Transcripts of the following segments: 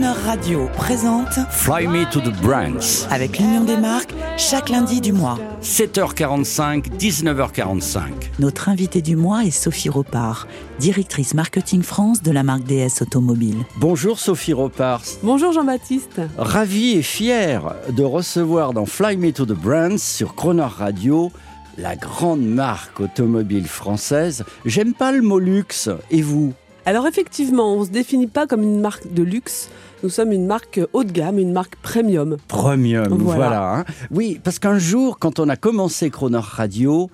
Croner Radio présente Fly Me to the Brands. avec l'Union des marques chaque lundi du mois. 7h45, 19h45. Notre invitée du mois est Sophie Ropard, directrice marketing France de la marque DS Automobile. Bonjour Sophie Ropars. Bonjour Jean-Baptiste. Ravi et fier de recevoir dans Fly Me to the Brands sur Croner Radio la grande marque automobile française. J'aime pas le mot luxe. Et vous? Alors effectivement, on se définit pas comme une marque de luxe. Nous sommes une marque haut de gamme, une marque premium. Premium, voilà. Voilà. hein. Oui, parce qu'un jour, quand on a commencé Croner Radio,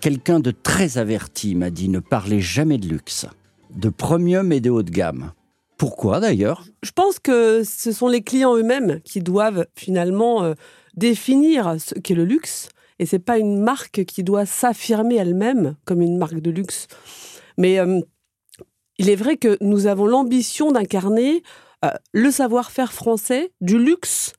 quelqu'un de très averti m'a dit ne parlez jamais de luxe, de premium et de haut de gamme. Pourquoi d'ailleurs? Je pense que ce sont les clients eux-mêmes qui doivent finalement euh, définir ce qu'est le luxe. Et c'est pas une marque qui doit s'affirmer elle-même comme une marque de luxe. Mais euh, il est vrai que nous avons l'ambition d'incarner euh, le savoir-faire français du luxe.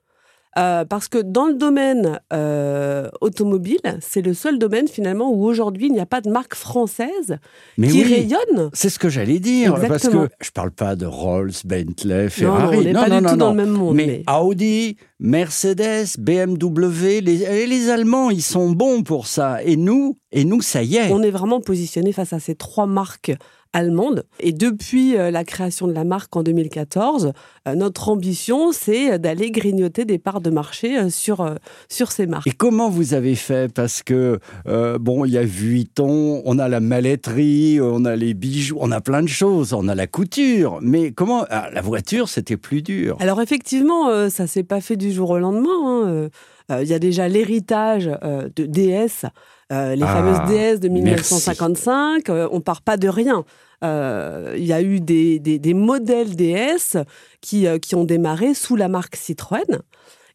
euh, parce que dans le domaine euh, automobile, c'est le seul domaine finalement où aujourd'hui il n'y a pas de marque française Mais qui oui. rayonne. C'est ce que j'allais dire, parce Exactement. que je parle pas de Rolls, Bentley, Non, Ferrari. non, on n'est pas du tout dans le même monde. Mais, mais- Audi, Mercedes, BMW, les, et les Allemands, ils sont bons pour ça. Et nous, et nous, ça y est. On est vraiment positionné face à ces trois marques allemandes. Et depuis euh, la création de la marque en 2014, euh, notre ambition, c'est d'aller grignoter des parts de marché euh, sur, euh, sur ces marques. Et comment vous avez fait? Parce que, euh, bon, il y a Vuitton, on a la maletterie, on a les bijoux, on a plein de choses, on a la couture. Mais comment ah, La voiture, c'était plus dur. Alors effectivement, euh, ça s'est pas fait du jour au lendemain. hein. Euh, euh, Il y a déjà l'héritage euh, de DS, euh, les Ah, fameuses DS de merci. 1955. Euh, on part pas de rien. Euh, Il y a eu des, des- des modèles DS qui, euh, qui ont démarré sous la marque Citroën.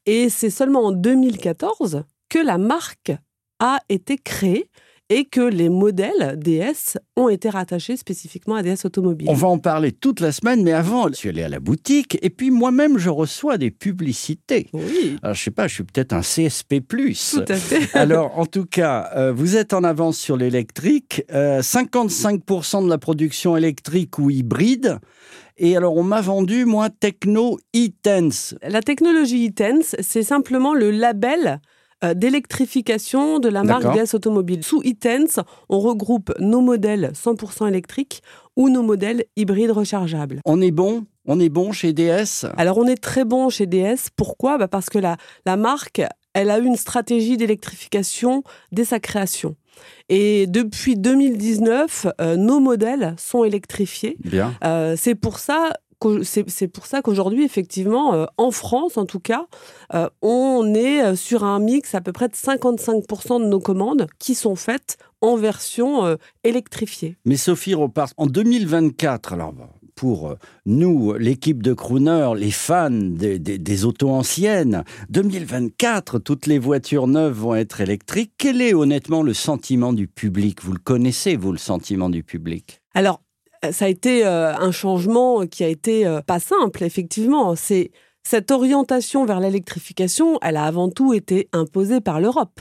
Et c'est seulement en 2014 que la marque a été créée et que les modèles DS ont été rattachés spécifiquement à DS Automobile. On va en parler toute la semaine, mais avant, je suis allé à la boutique et puis moi-même, je reçois des publicités. Oui, Alors, je sais pas, je suis peut-être un CSP+. tout à fait. Alors, en tout cas, euh, vous êtes en avance sur l'électrique. Euh, 55% de la production électrique ou hybride. Et alors, on m'a vendu, moi, Techno e-Tense. La technologie e-Tense, c'est simplement le label euh, d'électrification de la marque. DS Automobile. Sous e-Tense, on regroupe nos modèles 100% électriques ou nos modèles hybrides rechargeables. On est bon? On est bon chez DS Alors on est très bon chez DS. Pourquoi? Bah, Parce que la, la marque, elle a eu une stratégie d'électrification dès sa création. Et depuis 2019, euh, nos modèles sont électrifiés. Bien. Euh, c'est pour ça c'est pour ça qu'aujourd'hui, effectivement, euh, en France en tout cas, euh, on est euh, sur un mix à peu près de 55% de nos commandes qui sont faites en version euh, électrifiée. Mais Sophie repart en 2024. Alors, pour nous, l'équipe de Crooner, les fans des, des- des autos anciennes, 2024, toutes les voitures neuves vont être électriques. Quel est honnêtement le sentiment du public? Vous le connaissez, vous, le sentiment du public? Alors, ça a été euh, un changement qui a été euh, pas simple, effectivement. C'est cette orientation vers l'électrification, elle a avant tout été imposée par l'Europe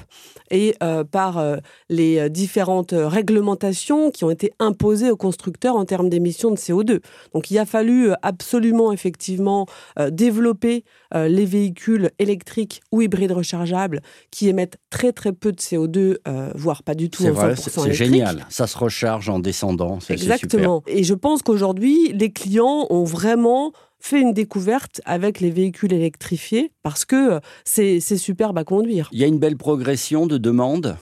et euh, par euh, les euh, différentes réglementations qui ont été imposées aux constructeurs en termes d'émissions de CO2. Donc il a fallu absolument effectivement euh, développer les véhicules électriques ou hybrides rechargeables qui émettent très très peu de CO2, euh, voire pas du tout C'est en 100% vrai, c'est génial. Ça se recharge en descendant. super. Exactement. Et je pense qu'aujourd'hui, les clients ont vraiment fait une découverte avec les véhicules électrifiés parce que euh, c'est superbe à conduire. Il y a une belle progression de demande?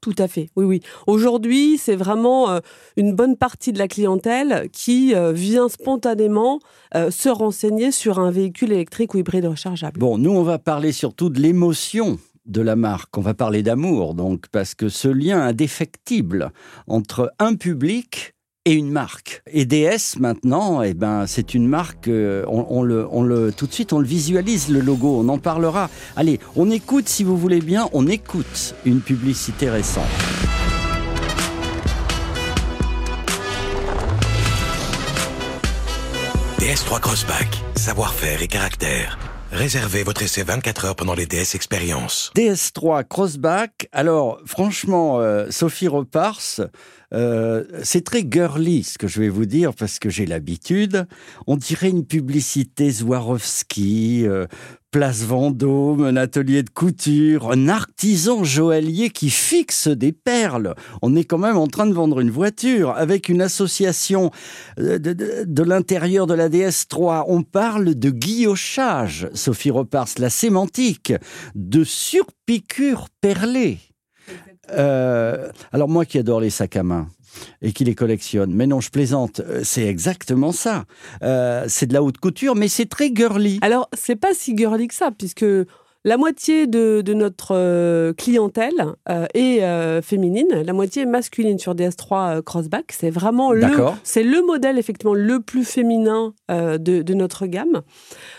Tout à fait. Oui, oui. Aujourd'hui, c'est vraiment euh, une bonne partie de la clientèle qui euh, vient spontanément se renseigner sur un véhicule électrique ou hybride rechargeable. Bon, nous, on va parler surtout de l'émotion de la marque. On va parler d'amour, donc, parce que ce lien indéfectible entre un public et une marque. Et DS maintenant, eh ben, c'est une marque. euh, le, on le, tout de suite, on le visualise le logo. On en parlera. Allez, on écoute, si vous voulez bien, on écoute une publicité récente. DS3 Crossback, savoir-faire et caractère. Réservez votre essai 24 heures pendant les DS Expérience. DS3 Crossback. Alors, franchement, euh, Sophie Repars, euh, c'est très girly ce que je vais vous dire parce que j'ai l'habitude. On dirait une publicité Swarovski, euh, Place Vendôme, un atelier de couture, un artisan joaillier qui fixe des perles. On est quand même en train de vendre une voiture avec une association de, de, de l'intérieur de la DS3. On parle de guillochage, Sophie Repars, la sémantique, de surpiqûre perlée. Euh, alors moi qui adore les sacs à main et qui les collectionne, mais non, je plaisante, euh, c'est exactement ça. Euh, c'est de la haute couture, mais c'est très girly. Alors, c'est pas si girly que ça, puisque la moitié de, de notre euh, clientèle euh, est euh, féminine, la moitié est masculine sur DS3 Crossback. C'est vraiment le, c'est le modèle effectivement le plus féminin de, de, notre gamme.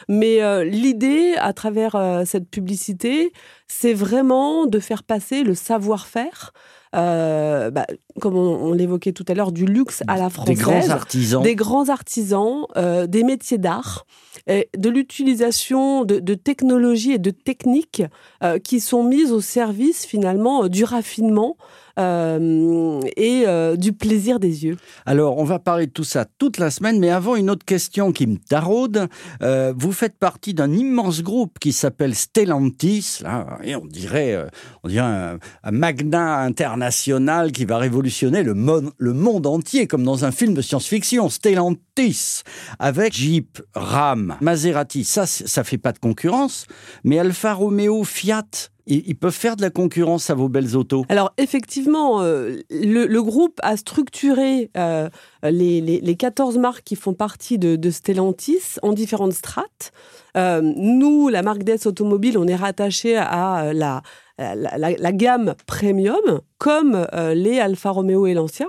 Mais l'idée à travers cette publicité, c'est vraiment de faire passer le savoir-faire euh, bah, comme on, l'évoquait tout à l'heure, du luxe à la française. Des grands artisans. Des grands artisans, euh, des métiers d'art, de l'utilisation de, de, technologies et de techniques euh, qui sont mises au service finalement du raffinement euh, et euh, du plaisir des yeux. Alors, on va parler de tout ça toute la semaine, mais avant, une autre question qui me taraude. Euh, vous faites partie d'un immense groupe qui s'appelle Stellantis, là, et on dirait, on dirait un, un, magnat international qui va révolutionner le, le monde entier, comme dans un film de science-fiction. Stellantis, avec Jeep, Ram, Maserati, ça, ça fait pas de concurrence, mais Alfa Romeo, Fiat, ils, peuvent faire de la concurrence à vos belles autos Alors effectivement, euh, le, groupe a structuré euh, les, les, les, 14 marques qui font partie de, Stellantis en différentes strates. Euh, nous, la marque DS Automobile, on est rattaché à la, la, gamme premium, comme les Alfa Romeo et Lancia.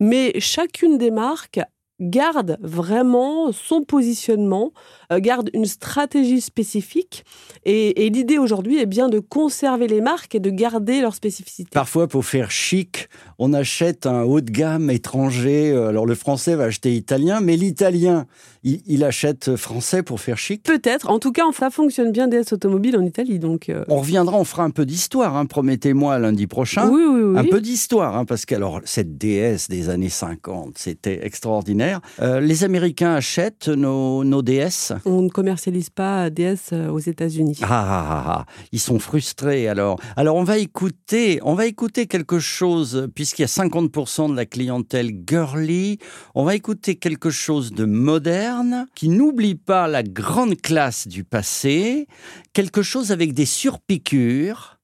Mais chacune des marques garde vraiment son positionnement, euh, garde une stratégie spécifique. Et, et l'idée aujourd'hui est bien de conserver les marques et de garder leur spécificité. Parfois, pour faire chic, on achète un haut de gamme étranger. Euh, alors le français va acheter italien, mais l'italien, il, il, achète français pour faire chic. Peut-être. En tout cas, ça fonctionne bien DS Automobile en Italie. Donc euh... On reviendra, on fera un peu d'histoire, hein, promettez-moi lundi prochain. Oui, oui, oui. Un peu d'histoire, hein, parce que alors, cette DS des années 50, c'était extraordinaire. Euh, les Américains achètent nos, nos DS On ne commercialise pas DS euh, aux États-Unis. Ah, ah, ah, ah, ils sont frustrés alors. Alors on va écouter, on va écouter quelque chose, puisqu'il y a 50% de la clientèle girly, on va écouter quelque chose de moderne, qui n'oublie pas la grande classe du passé, quelque chose avec des surpiqûres,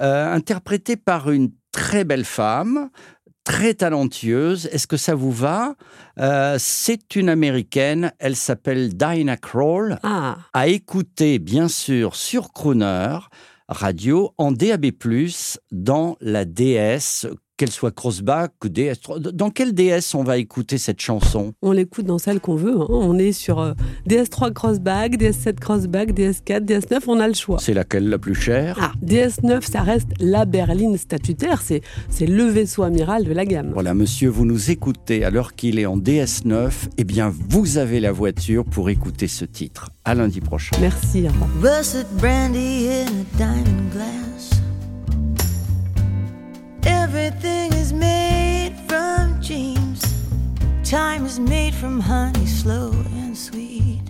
euh, interprété par une très belle femme, très talentueuse. Est-ce que ça vous va? Euh, C'est une américaine. Elle s'appelle Dinah Kroll. Ah. À écouter, bien sûr, sur Crooner Radio en DAB+, dans la DS qu'elle soit crossback ou DS. Dans quelle DS on va écouter cette chanson? On l'écoute dans celle qu'on veut. Hein. On est sur euh, DS3 crossback, DS7 crossback, DS4, DS9, on a le choix. C'est laquelle la plus chère? Ah, DS9, ça reste la berline statutaire. C'est, c'est le vaisseau amiral de la gamme. Voilà, monsieur, vous nous écoutez alors qu'il est en DS9. Eh bien, vous avez la voiture pour écouter ce titre. À lundi prochain. Merci. Everything Time is made from honey, slow and sweet.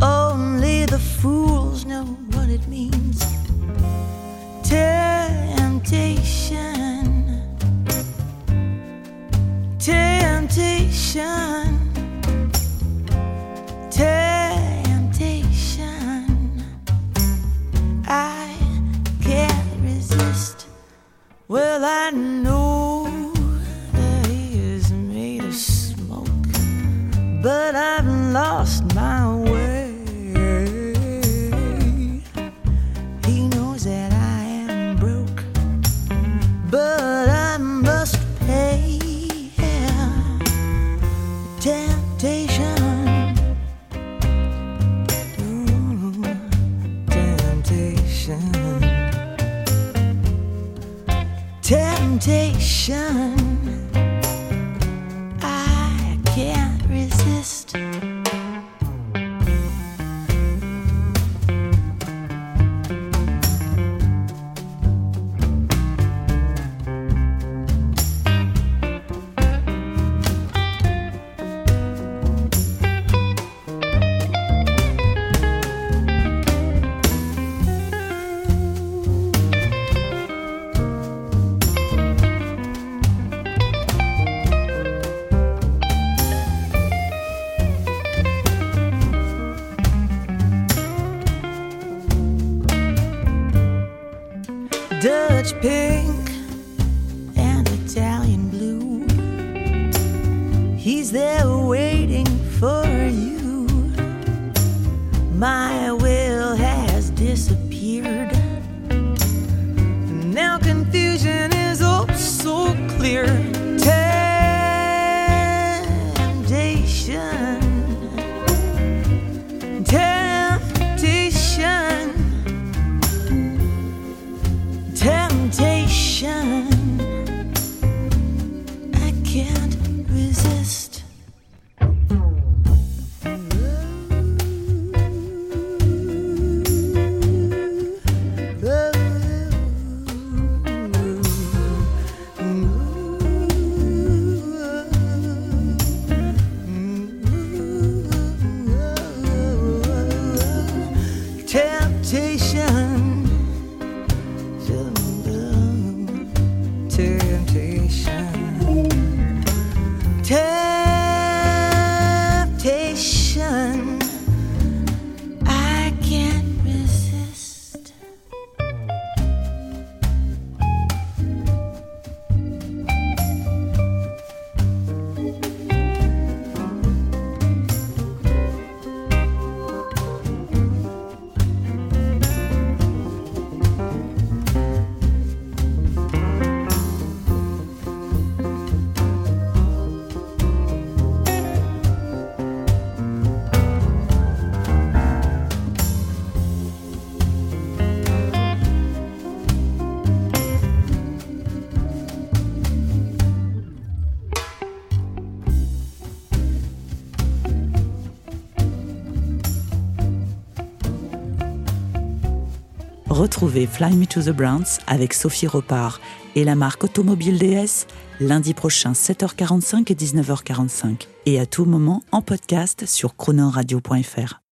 Only the fools know what it means. Temptation. Temptation. Temptation disappeared. Temptation. Retrouvez Fly Me to the Browns avec Sophie Ropard et la marque Automobile DS lundi prochain 7h45 et 19h45 et à tout moment en podcast sur chronoradio.fr.